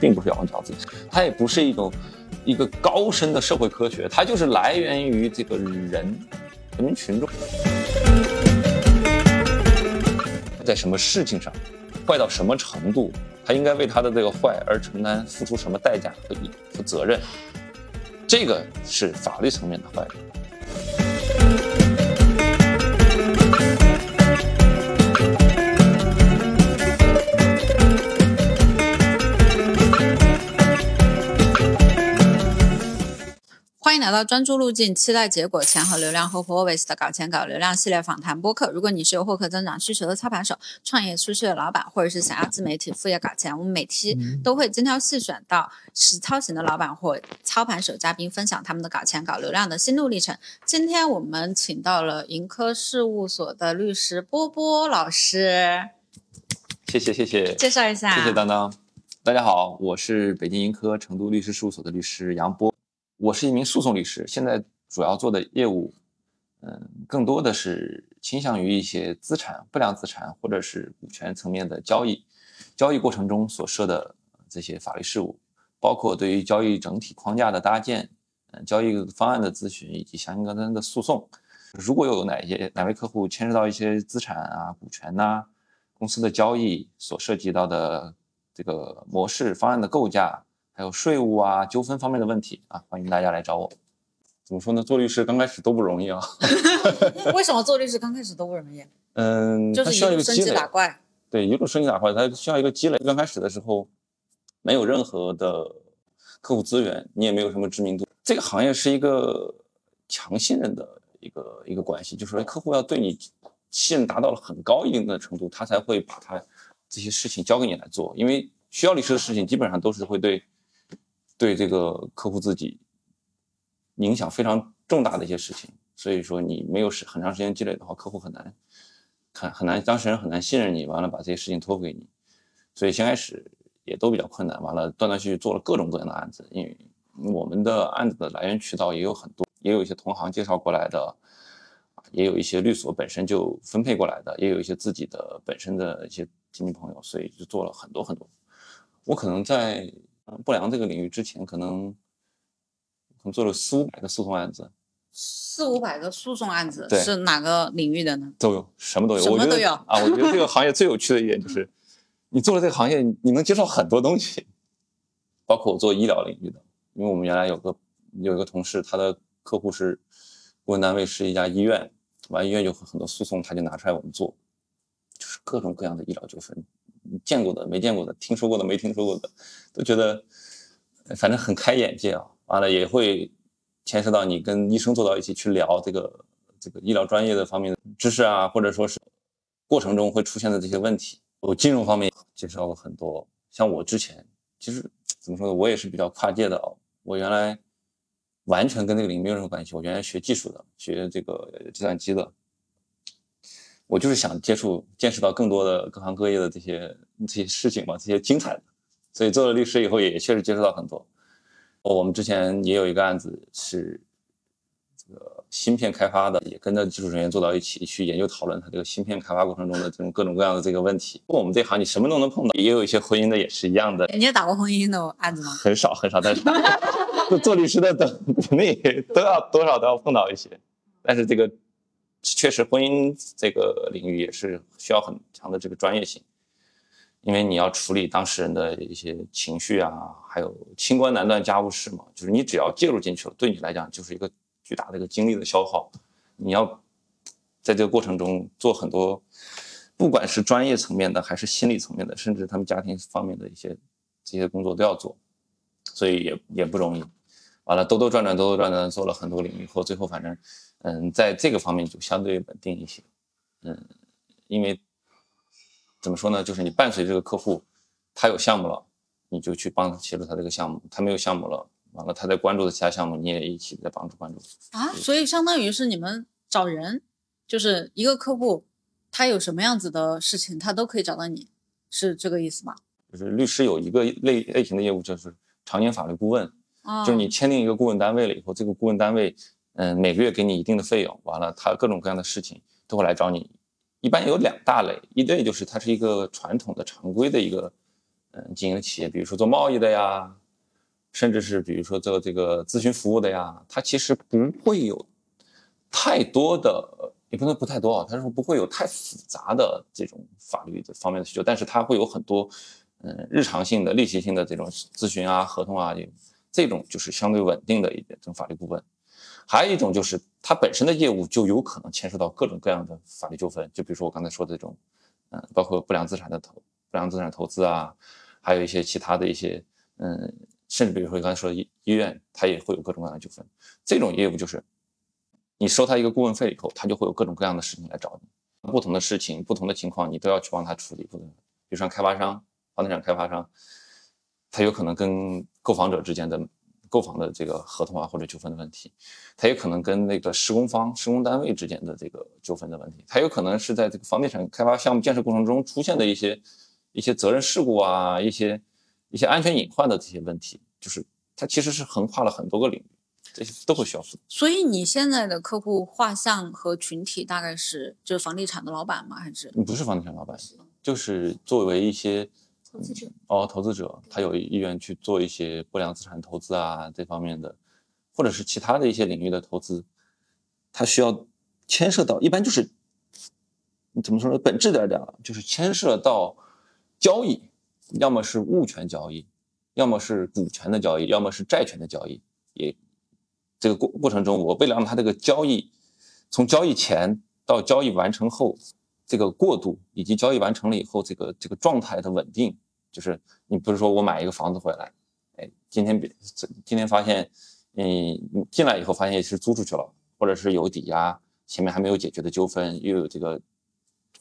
并不是咬文嚼字，它也不是一种一个高深的社会科学，它就是来源于这个人人民群众。在什么事情上坏到什么程度，他应该为他的这个坏而承担付出什么代价和负责任，这个是法律层面的坏迎来到专注路径，期待结果钱和流量后 always 的搞钱搞流量系列访谈播客。如果你是有获客增长需求的操盘手、创业初期的老板，或者是想要自媒体副业搞钱，我们每期都会精挑细选到实操型的老板或操盘手嘉宾，分享他们的搞钱搞流量的心路历程。今天我们请到了盈科事务所的律师波波老师，谢谢谢谢，介绍一下。谢谢当当。大家好，我是北京盈科成都律师事务所的律师杨波。我是一名诉讼律师，现在主要做的业务，嗯，更多的是倾向于一些资产、不良资产或者是股权层面的交易，交易过程中所涉的这些法律事务，包括对于交易整体框架的搭建，嗯，交易方案的咨询以及相应关的诉讼。如果有哪些哪位客户牵涉到一些资产啊、股权呐、公司的交易所涉及到的这个模式、方案的构架。还有税务啊、纠纷方面的问题啊，欢迎大家来找我。怎么说呢？做律师刚开始都不容易啊。为什么做律师刚开始都不容易？嗯，就是需要一个积累。打怪。对，一路升级打怪，它需要一个积累。刚开始的时候，没有任何的客户资源，你也没有什么知名度。这个行业是一个强信任的一个一个关系，就是说客户要对你信任达到了很高一定的程度，他才会把他这些事情交给你来做。因为需要律师的事情，基本上都是会对。对这个客户自己影响非常重大的一些事情，所以说你没有时很长时间积累的话，客户很难很很难当事人很难信任你，完了把这些事情托付给你，所以先开始也都比较困难。完了断断续续做了各种各样的案子，因为我们的案子的来源渠道也有很多，也有一些同行介绍过来的，也有一些律所本身就分配过来的，也有一些自己的本身的一些亲戚朋友，所以就做了很多很多。我可能在。不良这个领域之前可能可能做了四五百个诉讼案子，四五百个诉讼案子对是哪个领域的呢？都有，什么都有，什么都有啊！我觉得这个行业最有趣的一点就是，你做了这个行业，你能接受很多东西，包括我做医疗领域的，因为我们原来有个有一个同事，他的客户是顾问单位是一家医院，完医院有很多诉讼，他就拿出来我们做，就是各种各样的医疗纠纷。见过的、没见过的、听说过的、没听说过的，都觉得反正很开眼界啊。完了也会牵涉到你跟医生坐到一起去聊这个这个医疗专业的方面的知识啊，或者说是过程中会出现的这些问题。我金融方面介绍过很多，像我之前其实怎么说呢，我也是比较跨界的啊。我原来完全跟这个领域没有任何关系，我原来学技术的，学这个计算机的。我就是想接触、见识到更多的各行各业的这些这些事情嘛，这些精彩的。所以做了律师以后，也确实接触到很多。我们之前也有一个案子是这个芯片开发的，也跟着技术人员坐到一起去研究讨论它这个芯片开发过程中的这种各种各样的这个问题。我们这行你什么都能碰到，也有一些婚姻的也是一样的。你也打过婚姻的案子吗？很少很少，但是 做律师的等肯定也都要多少都要碰到一些，但是这个。确实，婚姻这个领域也是需要很强的这个专业性，因为你要处理当事人的一些情绪啊，还有清官难断家务事嘛。就是你只要介入进去了，对你来讲就是一个巨大的一个精力的消耗。你要在这个过程中做很多，不管是专业层面的，还是心理层面的，甚至他们家庭方面的一些这些工作都要做，所以也也不容易。完了，兜兜转转，兜兜转转，做了很多领域，后最后反正。嗯，在这个方面就相对稳定一些，嗯，因为怎么说呢，就是你伴随这个客户，他有项目了，你就去帮他协助他这个项目；他没有项目了，完了他在关注的其他项目，你也一起在帮助关注。啊，所以相当于是你们找人，就是一个客户，他有什么样子的事情，他都可以找到你，是这个意思吗？就是律师有一个类类型的业务，就是常年法律顾问，就是你签订一个顾问单位了以后，这个顾问单位。嗯，每个月给你一定的费用，完了，他各种各样的事情都会来找你。一般有两大类，一类就是它是一个传统的常规的一个，嗯经营企业，比如说做贸易的呀，甚至是比如说做这个咨询服务的呀，它其实不会有太多的，也不能不太多啊，它是不会有太复杂的这种法律的方面的需求，但是它会有很多嗯日常性的、例行性的这种咨询啊、合同啊，这种就是相对稳定的一点这种法律顾问。还有一种就是它本身的业务就有可能牵涉到各种各样的法律纠纷，就比如说我刚才说的这种，嗯，包括不良资产的投不良资产投资啊，还有一些其他的一些，嗯，甚至比如说刚才说的医医院，它也会有各种各样的纠纷。这种业务就是你收他一个顾问费以后，他就会有各种各样的事情来找你，不同的事情、不同的情况，你都要去帮他处理。不同，比如说开发商、房地产开发商，他有可能跟购房者之间的。购房的这个合同啊，或者纠纷的问题，它也可能跟那个施工方、施工单位之间的这个纠纷的问题，它有可能是在这个房地产开发项目建设过程中出现的一些一些责任事故啊，一些一些安全隐患的这些问题，就是它其实是横跨了很多个领域，这些都会需要负责。所以你现在的客户画像和群体大概是就是房地产的老板吗？还是不是房地产老板，就是作为一些。投资者哦，投资者他有意愿去做一些不良资产投资啊，这方面的，或者是其他的一些领域的投资，他需要牵涉到，一般就是怎么说呢？本质点讲，就是牵涉到交易，要么是物权交易，要么是股权的交易，要么是债权的交易。也这个过过程中，我为了让他这个交易从交易前到交易完成后。这个过渡以及交易完成了以后，这个这个状态的稳定，就是你不是说我买一个房子回来，哎，今天比今天发现，嗯，进来以后发现是租出去了，或者是有抵押，前面还没有解决的纠纷，又有这个，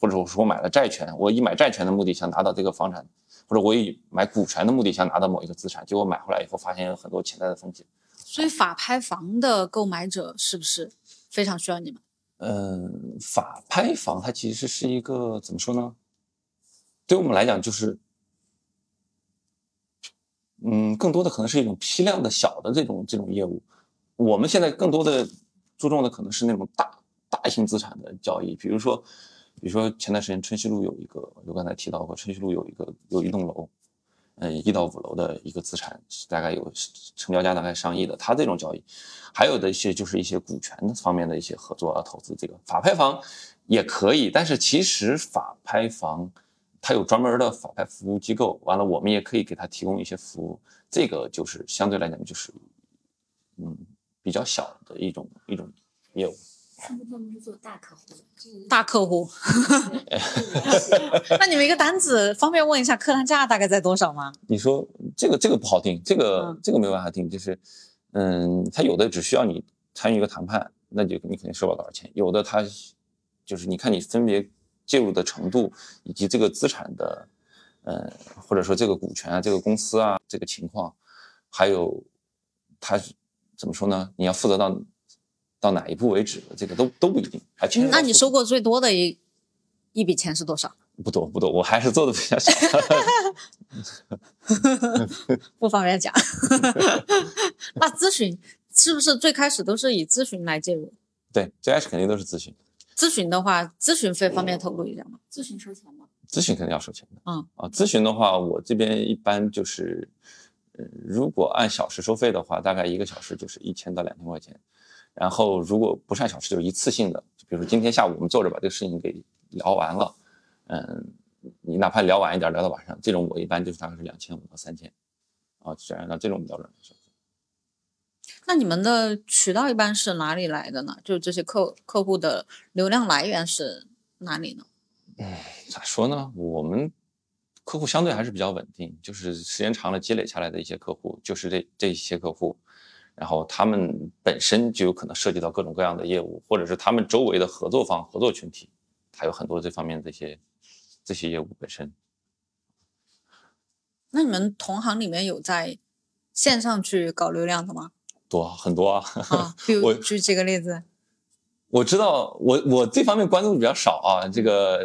或者我说我买了债权，我以买债权的目的想拿到这个房产，或者我以买股权的目的想拿到某一个资产，结果买回来以后发现有很多潜在的风险。所以法拍房的购买者是不是非常需要你们？嗯，法拍房它其实是一个怎么说呢？对我们来讲，就是，嗯，更多的可能是一种批量的小的这种这种业务。我们现在更多的注重的可能是那种大大型资产的交易，比如说，比如说前段时间春熙路有一个，我刚才提到过，春熙路有一个有一栋楼。嗯，一到五楼的一个资产，大概有成交价大概上亿的，它这种交易，还有的一些就是一些股权的方面的一些合作啊，投资这个法拍房也可以，但是其实法拍房它有专门的法拍服务机构，完了我们也可以给他提供一些服务，这个就是相对来讲就是嗯比较小的一种一种业务。他们专门是做大客户的，大客户。那你们一个单子，方便问一下客单价大概在多少吗？你说这个这个不好定，这个这个没办法定，就是，嗯，他有的只需要你参与一个谈判，那就你肯定收不了多少钱；有的他就是你看你分别介入的程度，以及这个资产的，呃，或者说这个股权啊，这个公司啊，这个情况，还有他怎么说呢？你要负责到。到哪一步为止这个都都不一定。还那你收过最多的一一笔钱是多少？不多不多，我还是做的比较少。不方便讲。那咨询是不是最开始都是以咨询来介入？对，最开始肯定都是咨询。咨询的话，咨询费方便透露一下吗？咨询收钱吗？咨询肯定要收钱的。嗯啊，咨询的话，我这边一般就是，呃，如果按小时收费的话，大概一个小时就是一千到两千块钱。然后，如果不是按小时，就是一次性的，就比如说今天下午我们坐着把这个事情给聊完了，嗯，你哪怕聊晚一点，聊到晚上，这种我一般就是大概是两千五到三千，啊，就按照这种标准来收。那你们的渠道一般是哪里来的呢？就这些客客户的流量来源是哪里呢？嗯，咋说呢？我们客户相对还是比较稳定，就是时间长了积累下来的一些客户，就是这这些客户。然后他们本身就有可能涉及到各种各样的业务，或者是他们周围的合作方、合作群体，还有很多这方面的一些这些业务本身。那你们同行里面有在线上去搞流量的吗？多很多啊！啊，比 如举几个例子。我知道，我我这方面关注的比较少啊。这个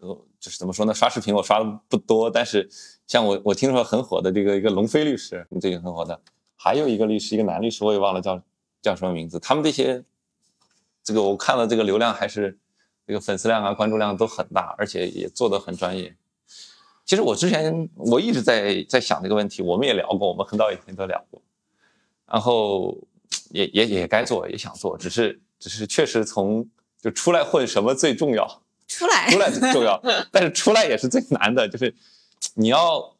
呃，就是怎么说呢？刷视频我刷的不多，但是像我我听说很火的这个一个龙飞律师，最近很火的。还有一个律师，一个男律师，我也忘了叫叫什么名字。他们这些，这个我看了，这个流量还是这个粉丝量啊、关注量都很大，而且也做的很专业。其实我之前我一直在在想这个问题，我们也聊过，我们很早以前都聊过，然后也也也该做，也想做，只是只是确实从就出来混什么最重要，出来 出来最重要，但是出来也是最难的，就是你要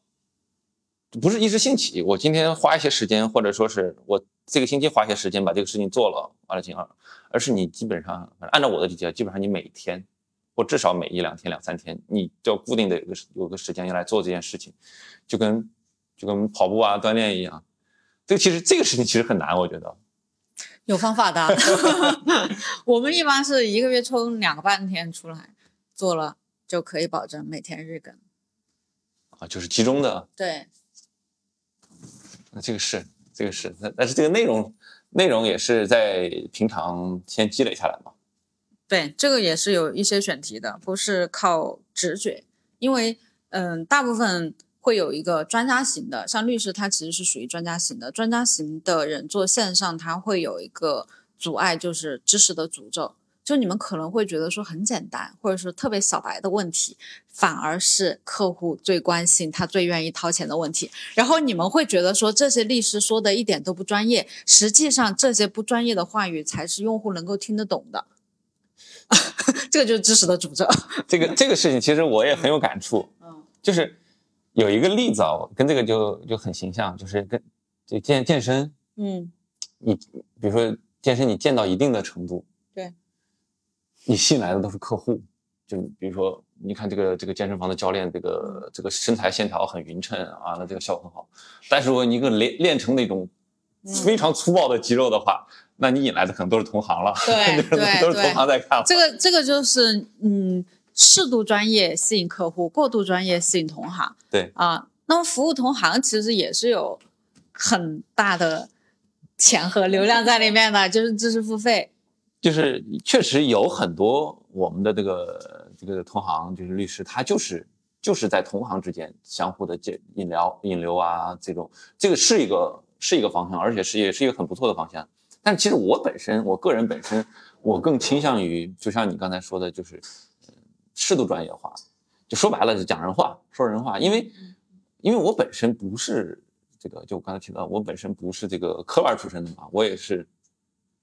不是一时兴起，我今天花一些时间，或者说是我这个星期花一些时间把这个事情做了，完了进而而是你基本上按照我的理解，基本上你每天或至少每一两天、两三天，你就要固定的有个有个时间要来做这件事情，就跟就跟跑步啊、锻炼一样。这个其实这个事情其实很难，我觉得。有方法的。我们一般是一个月抽两个半天出来做了，就可以保证每天日更。啊，就是集中的，对，那这个是这个是，但但是这个内容内容也是在平常先积累下来嘛。对，这个也是有一些选题的，不是靠直觉，因为嗯，大部分会有一个专家型的，像律师他其实是属于专家型的，专家型的人做线上，他会有一个阻碍，就是知识的诅咒。就你们可能会觉得说很简单，或者说特别小白的问题，反而是客户最关心、他最愿意掏钱的问题。然后你们会觉得说这些律师说的一点都不专业，实际上这些不专业的话语才是用户能够听得懂的。这个就是知识的诅咒。这个这个事情其实我也很有感触，嗯就是有一个例子啊，跟这个就就很形象，就是跟就健健身，嗯，你比如说健身，你健到一定的程度，对，你吸引来的都是客户。就比如说，你看这个这个健身房的教练，这个这个身材线条很匀称啊，那这个效果很好。但是如果你一个练练成那种非常粗暴的肌肉的话，那你引来的可能都是同行了，对 对都是同行在看了。这个这个就是嗯，适度专业吸引客户，过度专业吸引同行。对啊，那么服务同行其实也是有很大的钱和流量在里面的，就是知识付费。就是确实有很多我们的这个这个同行，就是律师，他就是就是在同行之间相互的借引流引流啊，这种这个是一个是一个方向，而且是也是一个很不错的方向。但其实我本身，我个人本身，我更倾向于，就像你刚才说的，就是呃适度专业化，就说白了是讲人话，说人话。因为因为我本身不是这个，就我刚才提到，我本身不是这个科班出身的嘛，我也是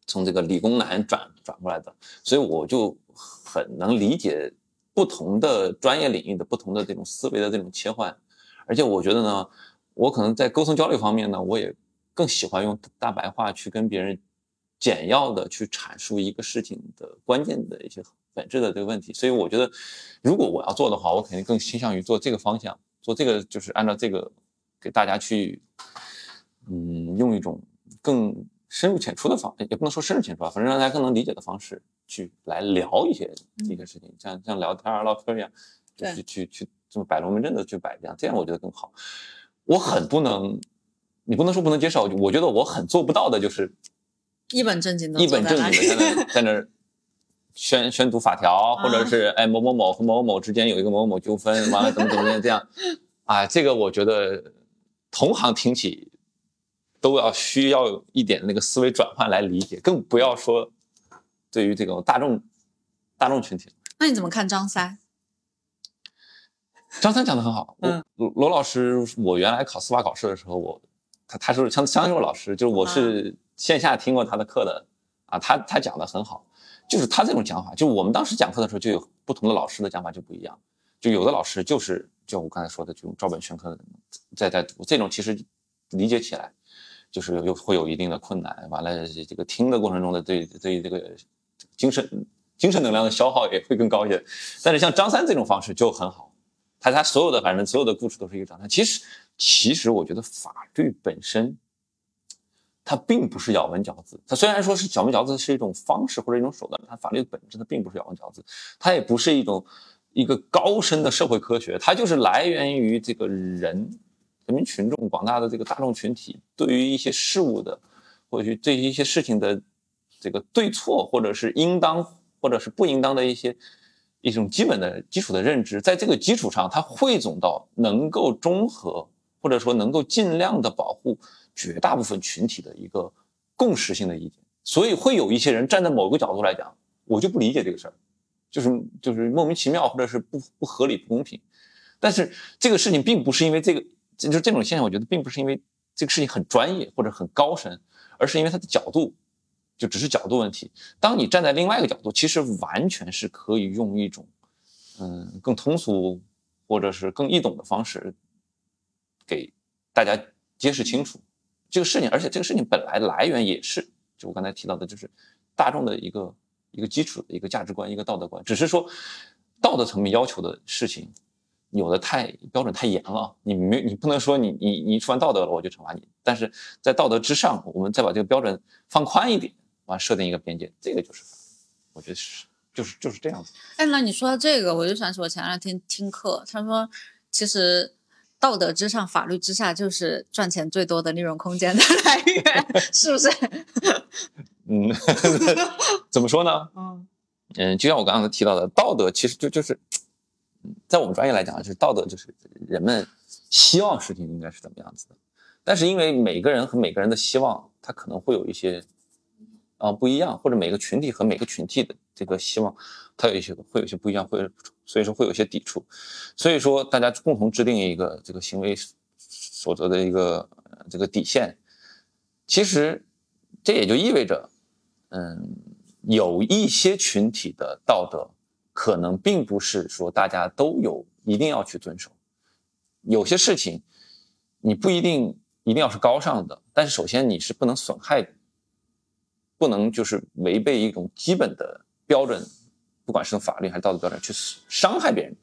从这个理工男转转过来的，所以我就很能理解不同的专业领域的不同的这种思维的这种切换，而且我觉得呢，我可能在沟通交流方面呢，我也更喜欢用大白话去跟别人简要的去阐述一个事情的关键的一些本质的这个问题，所以我觉得如果我要做的话，我肯定更倾向于做这个方向，做这个就是按照这个给大家去，嗯，用一种更深入浅出的方，也不能说深入浅出吧，反正让大家更能理解的方式去来聊一些一些事情，像像聊天儿唠嗑儿一样，就是去去去这么摆龙门阵的去摆这样，这样我觉得更好。我很不能，你不能说不能接受，我觉得我很做不到的就是一本正经的一本正经的在那里。在那在那儿宣宣读法条，或者是哎某某某和某某某之间有一个某某某纠纷，完了怎么怎么样这样，啊，这个我觉得同行听起都要需要有一点那个思维转换来理解，更不要说对于这种大众大众群体。那你怎么看张三？张三讲的很好，我罗老师，我原来考司法考试的时候，我他他是相相信我老师，就是我是线下听过他的课的啊，他他讲的很好，就是他这种讲法，就我们当时讲课的时候就有不同的老师的讲法就不一样，就有的老师就是就我刚才说的这种照本宣科的在在读，这种其实理解起来就是有会有一定的困难，完了这个听的过程中的对对这个精神精神能量的消耗也会更高一些，但是像张三这种方式就很好。他他所有的反正所有的故事都是一个张三。其实其实我觉得法律本身，它并不是咬文嚼字。它虽然说是咬文嚼字是一种方式或者一种手段，它法律的本质它并不是咬文嚼字，它也不是一种一个高深的社会科学，它就是来源于这个人人民群众广大的这个大众群体对于一些事物的，或许对于一些事情的这个对错，或者是应当或者是不应当的一些。一种基本的基础的认知，在这个基础上，它汇总到能够中和或者说能够尽量的保护绝大部分群体的一个共识性的意见。所以会有一些人站在某个角度来讲，我就不理解这个事儿，就是就是莫名其妙或者是不不合理不公平。但是这个事情并不是因为这个，就就这种现象，我觉得并不是因为这个事情很专业或者很高深，而是因为它的角度，就只是角度问题。当你站在另外一个角度，其实完全是可以用一种嗯更通俗或者是更易懂的方式给大家揭示清楚这个事情，而且这个事情本来来源也是就我刚才提到的，就是大众的一个一个基础的一个价值观、一个道德观，只是说道德层面要求的事情。有的太标准太严了，你没你不能说你你你触犯道德了我就惩罚你，但是在道德之上，我们再把这个标准放宽一点，完设定一个边界，这个就是，我觉得是就是就是这样子。哎，那你说到这个，我就想起我前两天听课，他说其实道德之上，法律之下，就是赚钱最多的利润空间的 来源，是不是？嗯，怎么说呢？嗯嗯，就像我刚刚提到的，道德其实就就是。在我们专业来讲，就是道德，就是人们希望事情应该是怎么样子的。但是因为每个人和每个人的希望，他可能会有一些啊不一样，或者每个群体和每个群体的这个希望，它有一些会有些不一样，会所以说会有些抵触。所以说大家共同制定一个这个行为守则的一个这个底线，其实这也就意味着，嗯，有一些群体的道德。可能并不是说大家都有一定要去遵守，有些事情你不一定一定要是高尚的，但是首先你是不能损害，不能就是违背一种基本的标准，不管是从法律还是道德标准去伤害别人。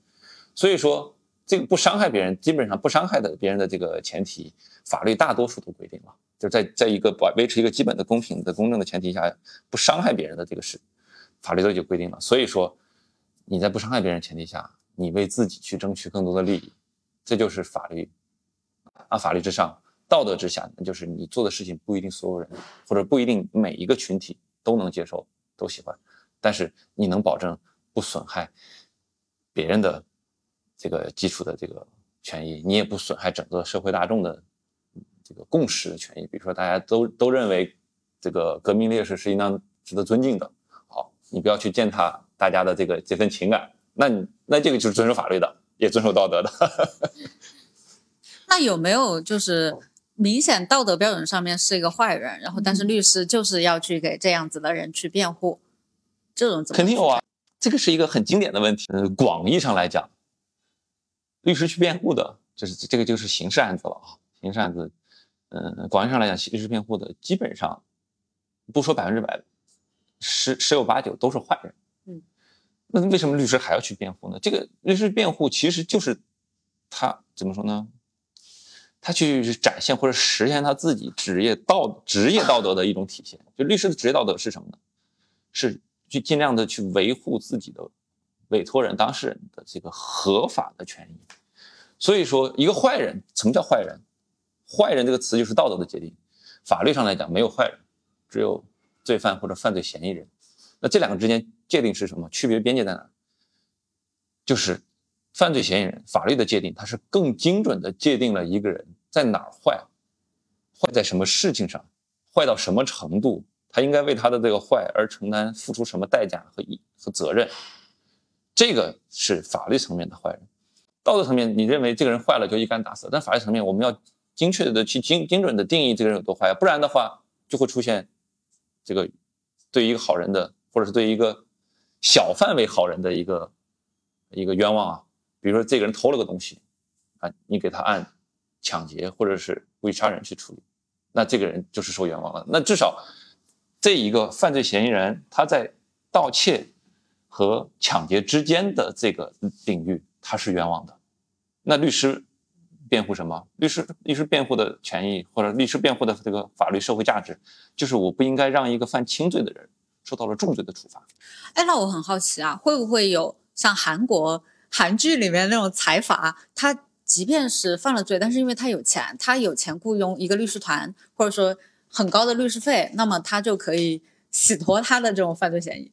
所以说这个不伤害别人，基本上不伤害的别人的这个前提，法律大多数都规定了，就是在在一个保维持一个基本的公平的公正的前提下，不伤害别人的这个事，法律都已经规定了。所以说。你在不伤害别人前提下，你为自己去争取更多的利益，这就是法律啊，法律之上，道德之下，那就是你做的事情不一定所有人或者不一定每一个群体都能接受、都喜欢，但是你能保证不损害别人的这个基础的这个权益，你也不损害整个社会大众的这个共识的权益。比如说，大家都都认为这个革命烈士是应当值得尊敬的，好，你不要去践踏。大家的这个这份情感，那你那这个就是遵守法律的，也遵守道德的。那有没有就是明显道德标准上面是一个坏人，然后但是律师就是要去给这样子的人去辩护，这种肯定有啊。这个是一个很经典的问题。呃，广义上来讲，律师去辩护的，就是这个就是刑事案子了啊。刑事案子，嗯，广义上来讲，律师辩护的基本上不说百分之百，十十有八九都是坏人。嗯那为什么律师还要去辩护呢？这个律师辩护其实就是他怎么说呢？他去展现或者实现他自己职业道职业道德的一种体现。就律师的职业道德是什么呢？是去尽量的去维护自己的委托人当事人的这个合法的权益。所以说，一个坏人，什么叫坏人？坏人这个词就是道德的界定。法律上来讲，没有坏人，只有罪犯或者犯罪嫌疑人。那这两个之间。界定是什么？区别边界在哪？就是犯罪嫌疑人，法律的界定，它是更精准的界定了一个人在哪儿坏，坏在什么事情上，坏到什么程度，他应该为他的这个坏而承担付出什么代价和义和责任。这个是法律层面的坏人。道德层面，你认为这个人坏了就一竿打死，但法律层面，我们要精确的去精精准的定义这个人有多坏，不然的话就会出现这个对一个好人的，或者是对一个。小范围好人的一个一个冤枉啊，比如说这个人偷了个东西啊，你给他按抢劫或者是故意杀人去处理，那这个人就是受冤枉了。那至少这一个犯罪嫌疑人他在盗窃和抢劫之间的这个领域他是冤枉的。那律师辩护什么？律师律师辩护的权益或者律师辩护的这个法律社会价值，就是我不应该让一个犯轻罪的人。受到了重罪的处罚，哎，那我很好奇啊，会不会有像韩国韩剧里面那种财阀，他即便是犯了罪，但是因为他有钱，他有钱雇佣一个律师团，或者说很高的律师费，那么他就可以洗脱他的这种犯罪嫌疑。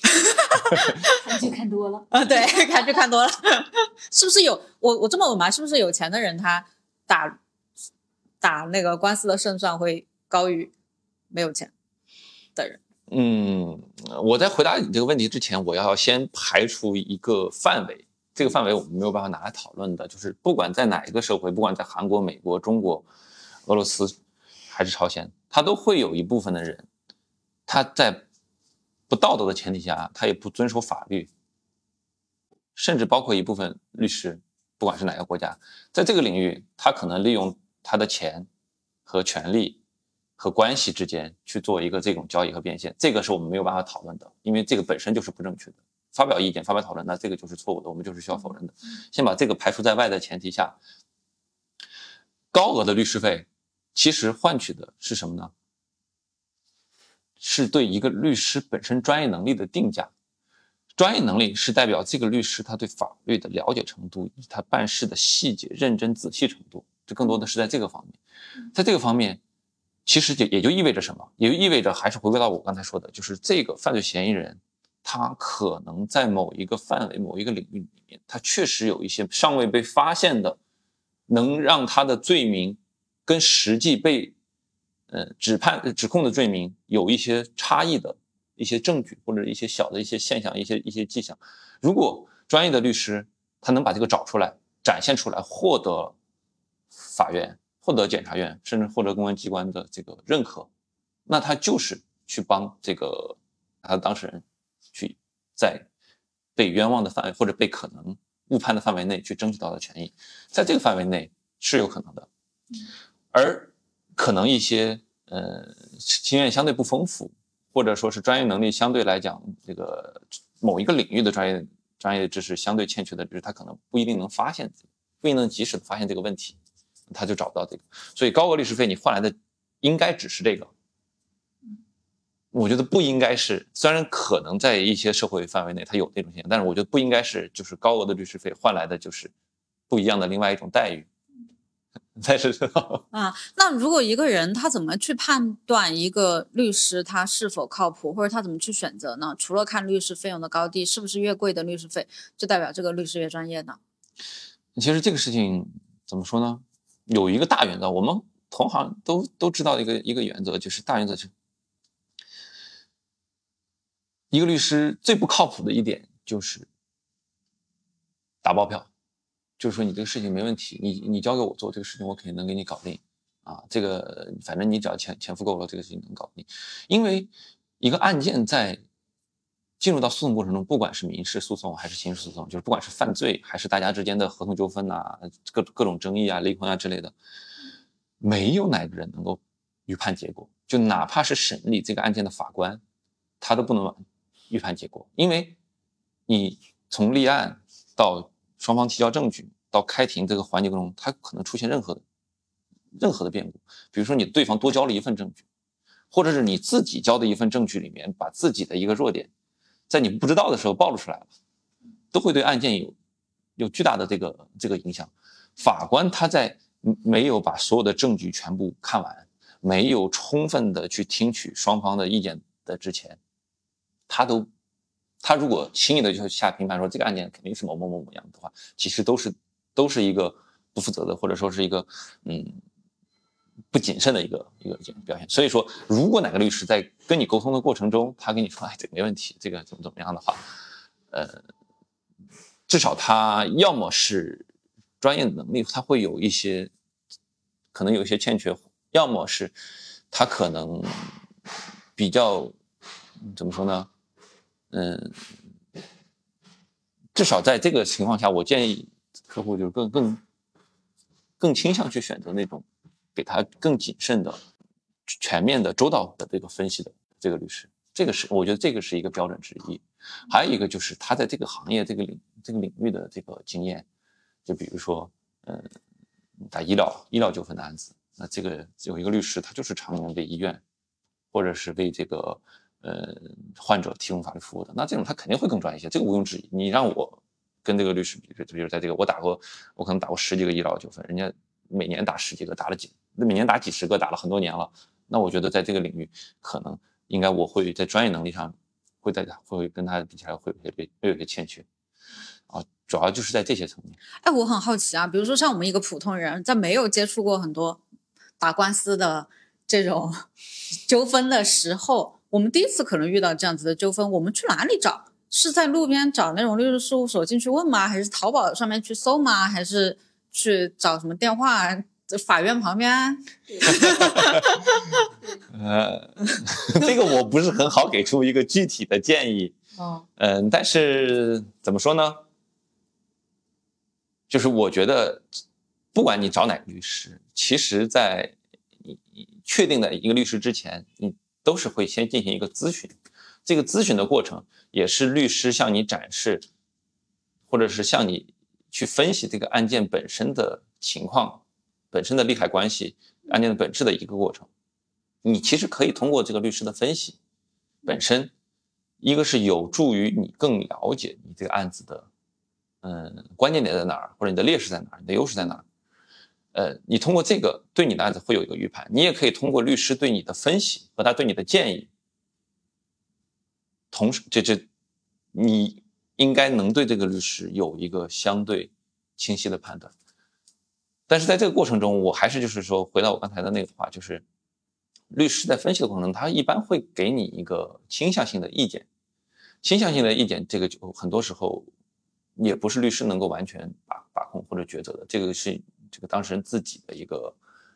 韩剧看多了啊，对，韩剧看多了，是不是有我我这么问吧？是不是有钱的人他打打那个官司的胜算会高于没有钱的人？嗯，我在回答你这个问题之前，我要先排除一个范围，这个范围我们没有办法拿来讨论的。就是不管在哪一个社会，不管在韩国、美国、中国、俄罗斯还是朝鲜，他都会有一部分的人，他在不道德的前提下，他也不遵守法律，甚至包括一部分律师，不管是哪个国家，在这个领域，他可能利用他的钱和权利和关系之间去做一个这种交易和变现，这个是我们没有办法讨论的，因为这个本身就是不正确的。发表意见、发表讨论，那这个就是错误的，我们就是需要否认的。先把这个排除在外的前提下，高额的律师费其实换取的是什么呢？是对一个律师本身专业能力的定价。专业能力是代表这个律师他对法律的了解程度以及他办事的细节认真仔细程度，这更多的是在这个方面。在这个方面，其实也也就意味着什么？也就意味着还是回归到我刚才说的，就是这个犯罪嫌疑人。他可能在某一个范围、某一个领域里面，他确实有一些尚未被发现的，能让他的罪名跟实际被呃指判、指控的罪名有一些差异的一些证据，或者一些小的一些现象、一些一些迹象。如果专业的律师他能把这个找出来、展现出来，获得法院、获得检察院，甚至获得公安机关的这个认可，那他就是去帮这个他的当事人。去在被冤枉的范围或者被可能误判的范围内去争取到的权益，在这个范围内是有可能的，而可能一些呃经验相对不丰富，或者说是专业能力相对来讲这个某一个领域的专业专业知识相对欠缺的，就是他可能不一定能发现，不一定能及时的发现这个问题，他就找不到这个，所以高额律师费你换来的应该只是这个。我觉得不应该是，虽然可能在一些社会范围内它有这种现象，但是我觉得不应该是，就是高额的律师费换来的就是不一样的另外一种待遇。才是啊，那如果一个人他怎么去判断一个律师他是否靠谱，或者他怎么去选择呢？除了看律师费用的高低，是不是越贵的律师费就代表这个律师越专业呢？其实这个事情怎么说呢？有一个大原则，我们同行都都知道一个一个原则，就是大原则是。一个律师最不靠谱的一点就是打包票，就是说你这个事情没问题，你你交给我做这个事情，我肯定能给你搞定啊。这个反正你只要钱钱付够了，这个事情能搞定。因为一个案件在进入到诉讼过程中，不管是民事诉讼还是刑事诉讼，就是不管是犯罪还是大家之间的合同纠纷呐，各各种争议啊、离婚啊之类的，没有哪个人能够预判结果。就哪怕是审理这个案件的法官，他都不能。预判结果，因为你从立案到双方提交证据到开庭这个环节当中，它可能出现任何的任何的变故。比如说，你对方多交了一份证据，或者是你自己交的一份证据里面把自己的一个弱点，在你不知道的时候暴露出来了，都会对案件有有巨大的这个这个影响。法官他在没有把所有的证据全部看完，没有充分的去听取双方的意见的之前。他都，他如果轻易的就下评判说这个案件肯定是某某某某样的话，其实都是都是一个不负责的，或者说是一个嗯不谨慎的一个一个表现。所以说，如果哪个律师在跟你沟通的过程中，他跟你说哎这个没问题，这个怎么怎么样的话，呃，至少他要么是专业能力他会有一些可能有一些欠缺，要么是他可能比较怎么说呢？嗯，至少在这个情况下，我建议客户就是更更更倾向去选择那种给他更谨慎的、全面的、周到的这个分析的这个律师。这个是我觉得这个是一个标准之一。还有一个就是他在这个行业、这个领这个领域的这个经验。就比如说，嗯，打医疗医疗纠纷的案子，那这个有一个律师，他就是常年为医院或者是为这个。呃，患者提供法律服务的，那这种他肯定会更专业一些，这个毋庸置疑。你让我跟这个律师比，就比如在这个我打过，我可能打过十几个医疗纠纷，人家每年打十几个，打了几，那每年打几十个，打了很多年了。那我觉得在这个领域，可能应该我会在专业能力上，会在会跟他比起来会会会有些欠缺啊，主要就是在这些层面。哎，我很好奇啊，比如说像我们一个普通人，在没有接触过很多打官司的这种 纠纷的时候。我们第一次可能遇到这样子的纠纷，我们去哪里找是在路边找那种律师事务所进去问吗？还是淘宝上面去搜吗？还是去找什么电话？法院旁边？呃，这个我不是很好给出一个具体的建议。哦，嗯，但是怎么说呢？就是我觉得，不管你找哪个律师，其实，在你你确定的一个律师之前，你都是会先进行一个咨询。这个咨询的过程，也是律师向你展示，或者是向你去分析这个案件本身的情况、本身的利害关系、案件的本质的一个过程。你其实可以通过这个律师的分析本身，一个是有助于你更了解你这个案子的。嗯，关键点在哪儿，或者你的劣势在哪儿，你的优势在哪儿？呃，你通过这个对你的案子会有一个预判，你也可以通过律师对你的分析和他对你的建议，同时这这，你应该能对这个律师有一个相对清晰的判断。但是在这个过程中，我还是就是说，回到我刚才的那个话，就是律师在分析的过程中，他一般会给你一个倾向性的意见，倾向性的意见，这个就很多时候。也不是律师能够完全把把控或者抉择的，这个是这个当事人自己的一个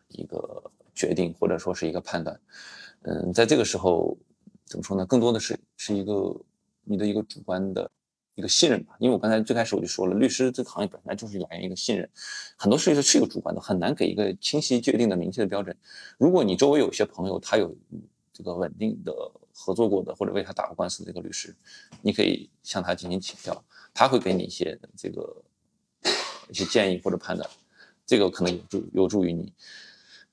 一个决定或者说是一个判断。嗯，在这个时候怎么说呢？更多的是是一个你的一个主观的一个信任吧。因为我刚才最开始我就说了，律师这个行业本来就是来源于一个信任，很多事情是一个主观的，很难给一个清晰确定的明确的标准。如果你周围有些朋友，他有这个稳定的合作过的或者为他打过官司的这个律师，你可以向他进行请教。他会给你一些这个一些建议或者判断，这个可能有助有助于你。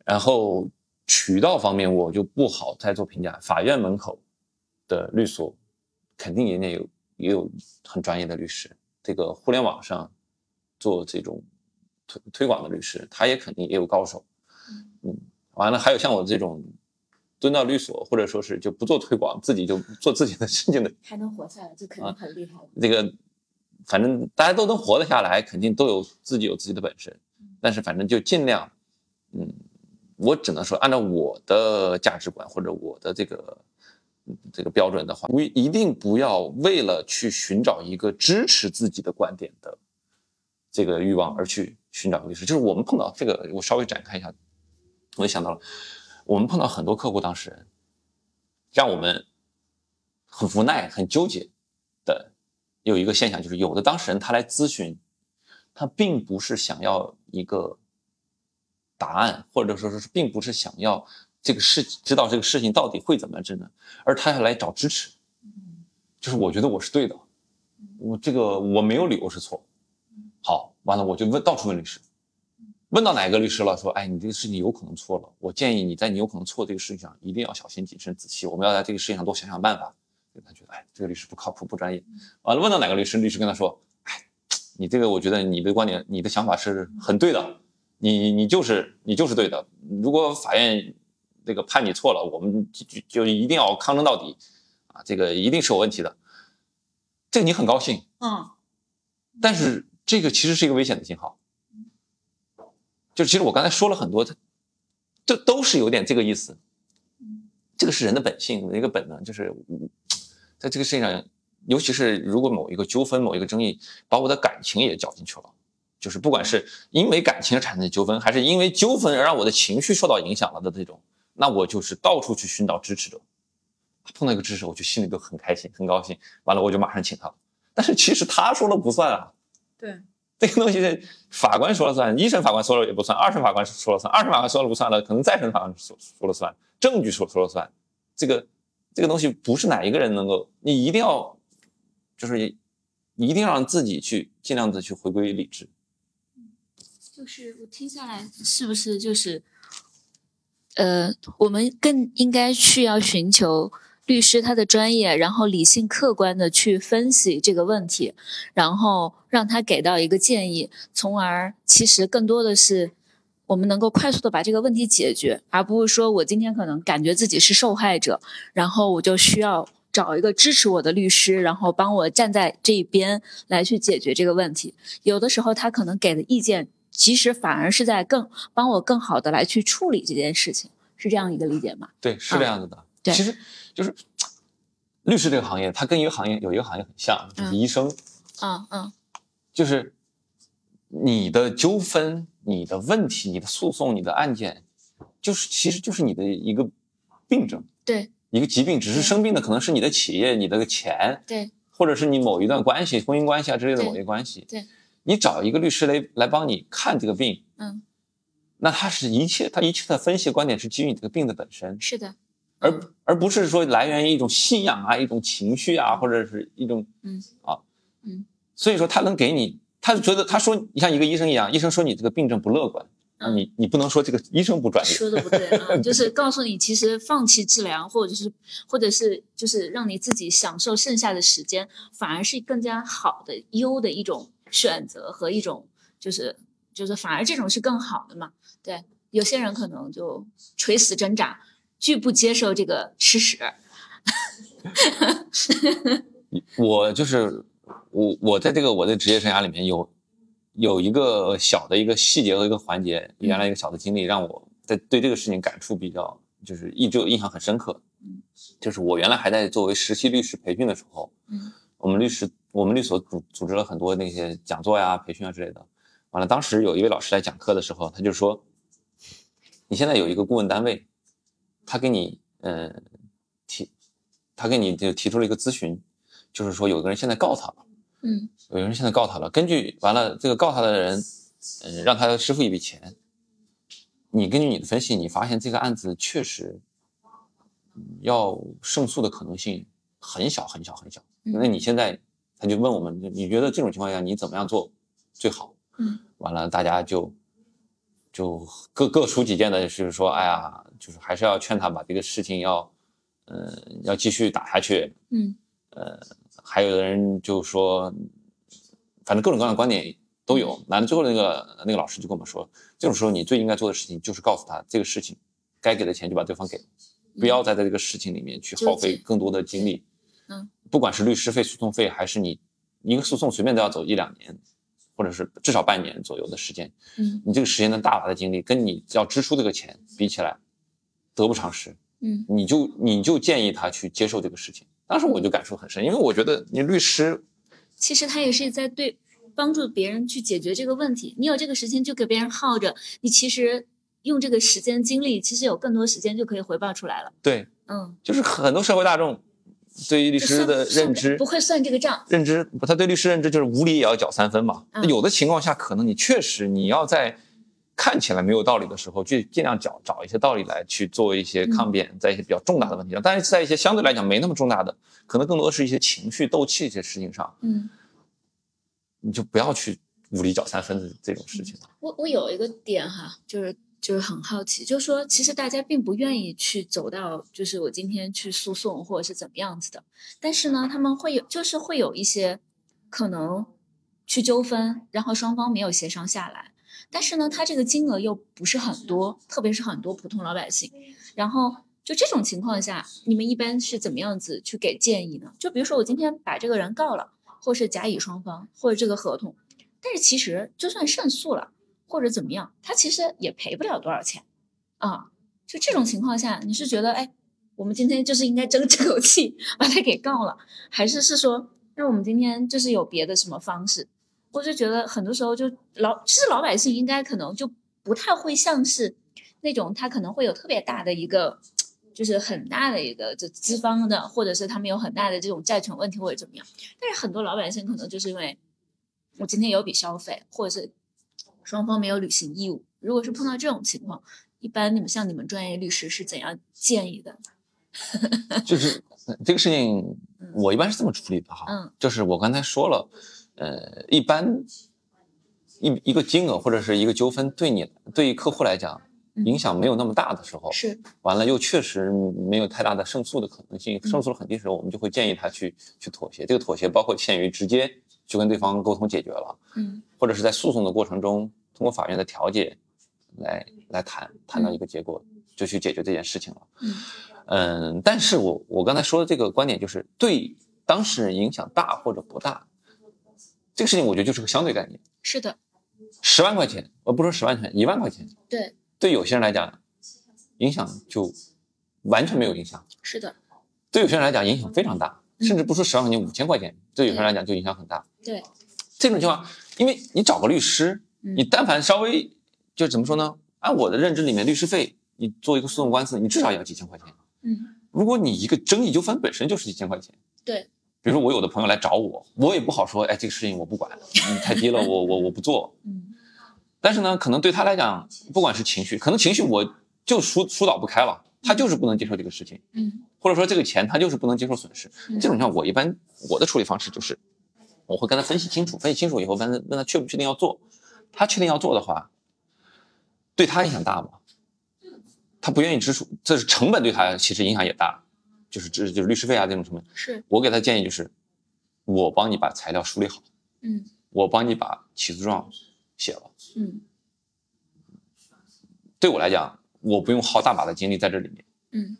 然后渠道方面我就不好再做评价。法院门口的律所肯定人家有也有很专业的律师。这个互联网上做这种推推广的律师，他也肯定也有高手。嗯，完了还有像我这种蹲到律所或者说是就不做推广，自己就做自己的事情的，还能活下来，这肯定很厉害了。这个。反正大家都能活得下来，肯定都有自己有自己的本事。但是反正就尽量，嗯，我只能说按照我的价值观或者我的这个这个标准的话，不一定不要为了去寻找一个支持自己的观点的这个欲望而去寻找律师。就是我们碰到这个，我稍微展开一下，我就想到了，我们碰到很多客户当事人，让我们很无奈、很纠结的。有一个现象，就是有的当事人他来咨询，他并不是想要一个答案，或者说是并不是想要这个事知道这个事情到底会怎么治呢，而他要来找支持，就是我觉得我是对的，我这个我没有理由是错。好，完了我就问到处问律师，问到哪个律师了，说哎你这个事情有可能错了，我建议你在你有可能错这个事情上一定要小心谨慎仔细，我们要在这个事情上多想想办法。他觉得，哎，这个律师不靠谱，不专业。完了，问到哪个律师，律师跟他说，哎，你这个，我觉得你的观点，你的想法是很对的，你你就是你就是对的。如果法院这个判你错了，我们就就一定要抗争到底，啊，这个一定是有问题的。这个你很高兴，嗯，但是这个其实是一个危险的信号。就其实我刚才说了很多，它这都是有点这个意思。这个是人的本性，一个本能，就是。在这个世界上，尤其是如果某一个纠纷、某一个争议，把我的感情也搅进去了，就是不管是因为感情而产生的纠纷，还是因为纠纷而让我的情绪受到影响了的这种，那我就是到处去寻找支持者。碰到一个支持者，我就心里都很开心、很高兴。完了，我就马上请他。但是其实他说了不算啊。对，这个东西法官说了算，一审法官说了也不算，二审法官说了算，二审法官说了不算了，可能再审法官说说了算，证据说说了算，这个。这个东西不是哪一个人能够，你一定要，就是一定让自己去尽量的去回归理智。就是我听下来，是不是就是，呃，我们更应该去要寻求律师他的专业，然后理性客观的去分析这个问题，然后让他给到一个建议，从而其实更多的是。我们能够快速的把这个问题解决，而不是说我今天可能感觉自己是受害者，然后我就需要找一个支持我的律师，然后帮我站在这一边来去解决这个问题。有的时候他可能给的意见，其实反而是在更帮我更好的来去处理这件事情，是这样一个理解吗？对，是这样子的。对，其实就是律师这个行业，它跟一个行业有一个行业很像，就是嗯医生，嗯嗯就是你的纠纷、你的问题、你的诉讼、你的案件，就是其实就是你的一个病症，对一个疾病，只是生病的可能是你的企业、你的钱，对。或者是你某一段关系、婚姻关系啊之类的某一个关系。对，你找一个律师来来帮你看这个病，嗯，那他是一切他一切的分析观点是基于你这个病的本身，是的，而而不是说来源于一种信仰啊、一种情绪啊，或者是一种嗯。啊。嗯，所以说他能给你，他觉得他说你像一个医生一样，医生说你这个病症不乐观，嗯你你不能说这个医生不专业，说的不对啊，就是告诉你，其实放弃治疗，或者是或者是就是让你自己享受剩下的时间，反而是更加好的优的一种选择和一种就是就是反而这种是更好的嘛。对，有些人可能就垂死挣扎，拒不接受这个事实。我就是我我在这个我的职业生涯里面有有一个小的一个细节和一个环节，原来一个小的经历让我在对这个事情感触比较就是一直有印象很深刻。嗯，就是我原来还在作为实习律师培训的时候，嗯我们律师我们律所组组织了很多那些讲座呀、培训啊之类的。完了，当时有一位老师来讲课的时候，他就说：“你现在有一个顾问单位，他给你呃提，他给你就提出了一个咨询，就是说有个人现在告他了，嗯有人现在告他了，根据完了这个告他的人，嗯、让他支付一笔钱。你根据你的分析，你发现这个案子确实嗯要胜诉的可能性很小很小很小。嗯那你现在他就问我们，你觉得这种情况下你怎么样做最好？嗯完了，大家就就各各抒己见的，就是说，哎呀，就是还是要劝他把这个事情要，嗯、要继续打下去。嗯还有的人就说，反正各种各样的观点都有。完了最后那个那个老师就跟我们说，这种时候你最应该做的事情就是告诉他，这个事情该给的钱就把对方给，不要再在这个事情里面去耗费更多的精力。嗯，不管是律师费、诉讼费，还是你一个诉讼随便都要走一两年，或者是至少半年左右的时间。嗯你这个时间的大把的精力，跟你要支出这个钱比起来，得不偿失。嗯你就你就建议他去接受这个事情。当时我就感触很深，因为我觉得你律师，其实他也是在对帮助别人去解决这个问题。你有这个时间就给别人耗着，你其实用这个时间精力，其实有更多时间就可以回报出来了。对，嗯，就是很多社会大众对于律师的认知不，会算这个账。认知他对律师认知就是无理也要缴三分嘛。嗯有的情况下，可能你确实你要在看起来没有道理的时候，去尽量找找一些道理来去做一些抗辩，在一些比较重大的问题上，但是在一些相对来讲没那么重大的，可能更多的是一些情绪斗气这些事情上，嗯，你就不要去无理搅三分的这种事情。我我有一个点哈，就是就是很好奇，就是说其实大家并不愿意去走到就是我今天去诉讼或者是怎么样子的，但是呢，他们会有就是会有一些可能去纠纷，然后双方没有协商下来，但是呢，他这个金额又不是很多，特别是很多普通老百姓，然后。就这种情况下，你们一般是怎么样子去给建议呢？就比如说我今天把这个人告了，或是甲乙双方，或者这个合同，但是其实就算胜诉了，或者怎么样，他其实也赔不了多少钱啊。就这种情况下，你是觉得，哎，我们今天就是应该争这口气把他给告了，还是是说，那我们今天就是有别的什么方式？我就觉得很多时候就老，其实老百姓应该可能就不太会像是那种他可能会有特别大的一个。就是很大的一个就资方的，或者是他们有很大的这种债权问题或者怎么样，但是很多老百姓可能就是因为我今天有笔消费，或者是双方没有履行义务。如果是碰到这种情况，一般你们像你们专业律师是怎样建议的？就是呃这个事情，我一般是这么处理的哈，嗯就是我刚才说了，呃，一般一一个金额或者是一个纠纷对你对于客户来讲嗯影响没有那么大的时候，是，完了又确实没有太大的胜诉的可能性，嗯胜诉的很低的时候，我们就会建议他去去妥协。这个妥协包括限于直接去跟对方沟通解决了，嗯或者是在诉讼的过程中通过法院的调解来来谈谈到一个结果，就去解决这件事情了。嗯嗯，但是我我刚才说的这个观点就是对当事人影响大或者不大，这个事情我觉得就是个相对概念。是的，十万块钱，我不说十万块钱，一万块钱，对，对有些人来讲，影响就完全没有影响。是的，对有些人来讲影响非常大，甚至不说十万块钱、五千块钱，对有些人来讲就影响很大。对，这种情况，因为你找个律师，嗯你但凡稍微就怎么说呢？按我的认知里面，律师费你做一个诉讼官司，你至少也要几千块钱。嗯如果你一个争议纠纷本身就是几千块钱，对，比如说我有的朋友来找我，我也不好说，哎，这个事情我不管，你太低了，我我我不做。嗯但是呢，可能对他来讲，不管是情绪，可能情绪我就疏疏导不开了，他就是不能接受这个事情，嗯或者说这个钱他就是不能接受损失。嗯这种情况，我一般我的处理方式就是，我会跟他分析清楚，分析清楚以后问他问他确不确定要做，他确定要做的话，对他影响大吗？他不愿意支出，这是成本对他其实影响也大，就是这就是律师费啊这种什么。是。我给他建议就是，我帮你把材料梳理好，嗯。我帮你把起诉状写了。嗯。对我来讲，我不用耗大把的精力在这里面，嗯。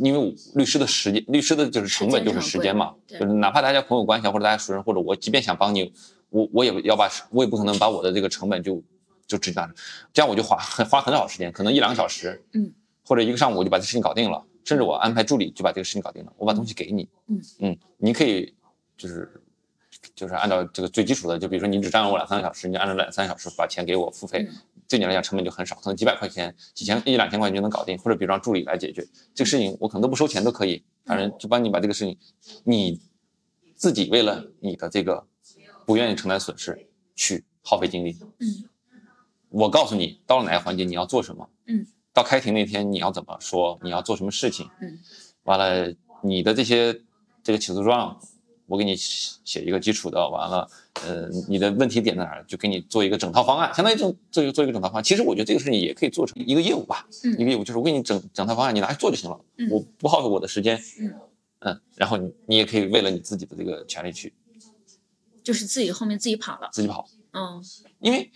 因为律师的时间，律师的就是成本就是时间嘛，就是哪怕大家朋友关系啊，或者大家熟人，或者我即便想帮你，我我也要把，我也不可能把我的这个成本就就直接拿，这样我就花很花很少时间，可能一两个小时，嗯，或者一个上午我就把这事情搞定了，甚至我安排助理就把这个事情搞定了，我把东西给你，嗯。嗯，你可以就是就是按照这个最基础的，就比如说你只占了我两三个小时，你就按照两三个小时把钱给我付费，嗯。对你来讲成本就很少，可能几百块钱、几千一两千块钱就能搞定，或者比如让助理来解决。这个事情，我可能都不收钱都可以，反正就帮你把这个事情，你自己为了你的这个不愿意承担损失去耗费精力。嗯。我告诉你到了哪个环节你要做什么，嗯，到开庭那天你要怎么说，你要做什么事情，嗯，完了你的这些这个起诉状，我给你写写一个基础的，完了，呃，你的问题点在哪儿，就给你做一个整套方案，相当于做做一个做一个整套方案。其实我觉得这个事情也可以做成一个业务吧，嗯。一个业务就是我给你整整套方案，你拿去做就行了，嗯。我不耗费我的时间，嗯。嗯，然后你你也可以为了你自己的这个权利去就是自己后面自己跑了。自己跑，嗯。因为，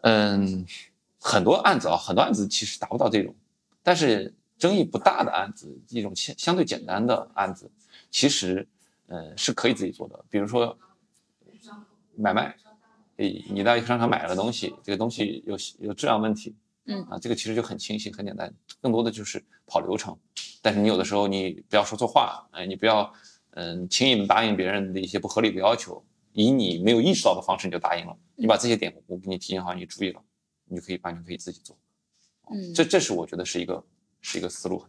嗯，很多案子啊，很多案子其实达不到这种，但是争议不大的案子，一种相相对简单的案子，其实，呃，是可以自己做的。比如说买卖，你，你在一个商场买了东西，这个东西有有质量问题，嗯啊，这个其实就很清晰、很简单，更多的就是跑流程。但是你有的时候你不要说错话，哎，你不要嗯轻易的答应别人的一些不合理的要求，以你没有意识到的方式你就答应了，你把这些点我给你提醒好，你注意了，你就可以完全可以自己做。嗯，这这是我觉得是一个是一个思路。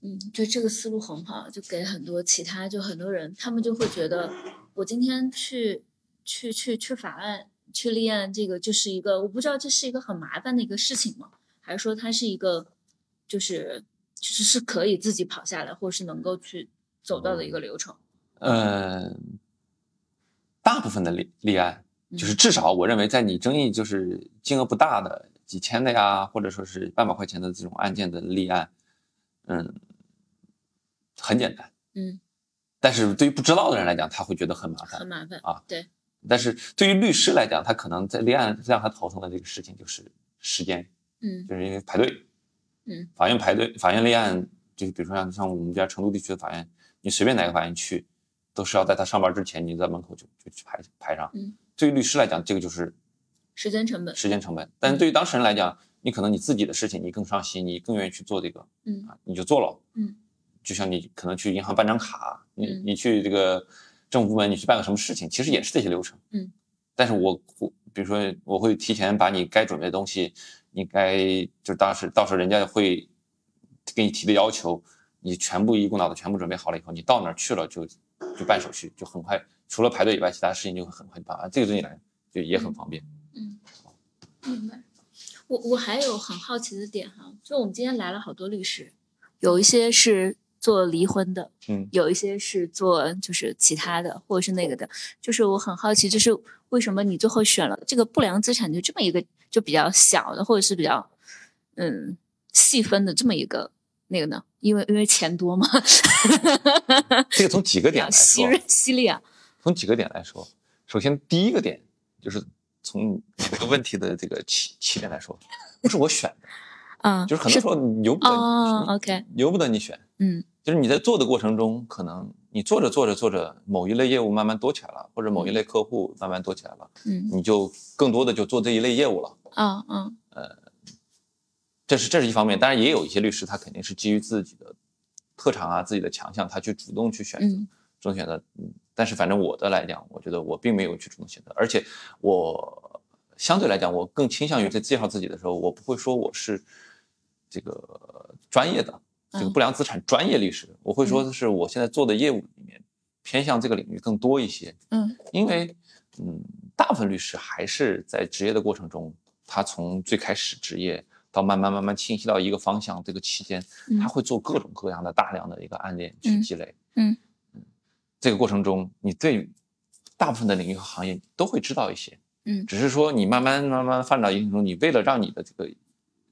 嗯，对这个思路很好，就给很多其他就很多人，他们就会觉得我今天去去去去法案去立案，这个就是一个我不知道这是一个很麻烦的一个事情吗？还是说它是一个就是就是是可以自己跑下来，或是能够去走到的一个流程？嗯，大部分的立立案，就是至少我认为，在你争议就是金额不大的几千的呀，或者说是半百块钱的这种案件的立案，嗯，很简单。嗯，但是对于不知道的人来讲，他会觉得很麻烦。很麻烦啊。对，但是对于律师来讲，他可能在立案让他头疼的这个事情就是时间，嗯就是因为排队。嗯，法院排队，法院立案，就比如说像像我们家成都地区的法院，你随便哪个法院去，都是要在他上班之前，你在门口就就去排排上。嗯，对于律师来讲，这个就是时间成本。时间成本。但是对于当事人来讲，你可能你自己的事情你更上心，你更愿意去做这个，嗯啊，你就做了。嗯，就像你可能去银行办张卡，你嗯你去这个政府部门你去办个什么事情，其实也是这些流程。嗯，但是我我比如说我会提前把你该准备的东西，你该就是当时到时候人家会给你提的要求，你全部一股脑的全部准备好了以后，你到那儿去了就就办手续，就很快，除了排队以外，其他事情就会很快办完。这个对你来就也很方便。嗯，明白。我我还有很好奇的点哈，就我们今天来了好多律师，有一些是做离婚的，嗯有一些是做就是其他的，或者是那个的。就是我很好奇，就是为什么你最后选了这个不良资产就这么一个就比较小的，或者是比较嗯细分的这么一个那个呢？因为因为钱多嘛，这个从几个点来说，犀锐犀利啊。从几个点来说，首先第一个点就是从你这个问题的这个起起点来说，不是我选的，嗯，就是很多时候你由不得哦你，OK，由不得你选，嗯就是你在做的过程中，可能你做着做着做着，某一类业务慢慢多起来了，或者某一类客户慢慢多起来了，嗯你就更多的就做这一类业务了。啊嗯这是这是一方面，当然也有一些律师他肯定是基于自己的特长啊、自己的强项，他去主动去选择，嗯主动选择。嗯，但是反正我的来讲，我觉得我并没有去主动选择，而且我相对来讲，我更倾向于在介绍自己的时候，我不会说我是这个专业的这个嗯。不良资产专业律师，我会说的是我现在做的业务里面偏向这个领域更多一些。嗯。因为嗯，大部分律师还是在职业的过程中，他从最开始职业到慢慢慢慢清晰到一个方向，这个期间嗯。他会做各种各样的大量的一个案件去嗯。积累。嗯这个过程中，你对大部分的领域和行业都会知道一些。嗯只是说你慢慢慢慢发展到一定程度，你为了让你的这个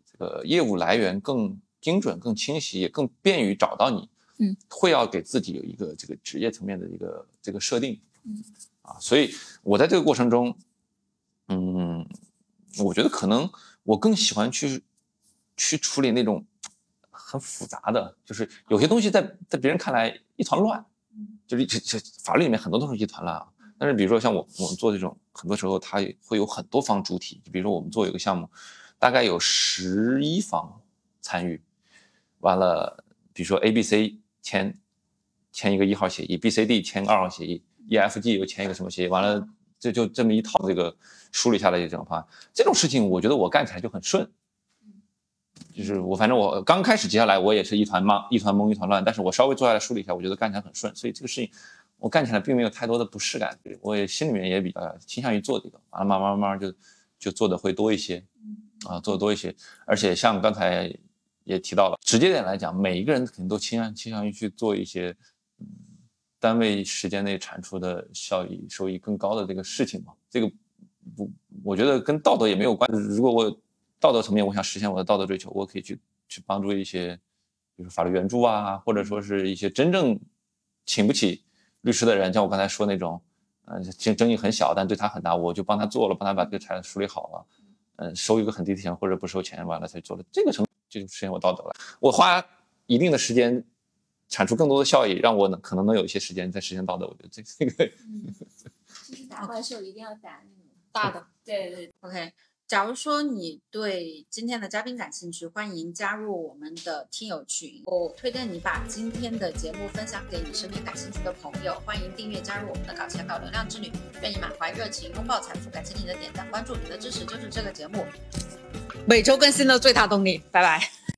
这个业务来源更精准、更清晰，也更便于找到你，嗯，会要给自己有一个这个职业层面的一个这个设定，嗯，啊，所以我在这个过程中，嗯，我觉得可能我更喜欢去去处理那种很复杂的，就是有些东西在在别人看来一团乱，就是这这法律里面很多都是一团乱啊。但是比如说像我我们做这种，很多时候它会有很多方主体，比如说我们做一个项目，大概有十一方参与，完了，比如说 A、B、C 签签一个一号协议，B、C、D 签二号协议，E、F、G 又签一个什么协议，完了这就这么一套这个梳理下来的这种方案，这种事情我觉得我干起来就很顺。就是我反正我刚开始接下来我也是一团懵一团懵一团乱，但是我稍微坐下来梳理一下，我觉得干起来很顺，所以这个事情我干起来并没有太多的不适感，我也心里面也比较倾向于做这个，完了慢慢慢慢就就做的会多一些，啊，做的多一些，而且像刚才也提到了，直接点来讲，每一个人肯定都倾向倾向于去做一些，单位时间内产出的效益收益更高的这个事情嘛，这个不，我觉得跟道德也没有关系。如果我道德层面，我想实现我的道德追求，我可以去去帮助一些，比如说法律援助啊，或者说是一些真正请不起律师的人，像我刚才说那种，呃，其实争议很小，但对他很大，我就帮他做了，帮他把这个财产梳理好了，嗯、收一个很低的钱或者不收钱，完了才做了这个成，就实现我道德了。我花一定的时间产出更多的效益，让我能可能能有一些时间再实现道德。我觉得这这个 就是打怪兽一定要打那种大的。对对 OK，假如说你对今天的嘉宾感兴趣，欢迎加入我们的听友群。我推荐你把今天的节目分享给你身边感兴趣的朋友，欢迎订阅加入我们的搞钱搞流量之旅。愿你满怀热情，拥抱财富。感谢你的点赞关注，你的支持就是这个节目每周更新的最大动力。拜拜。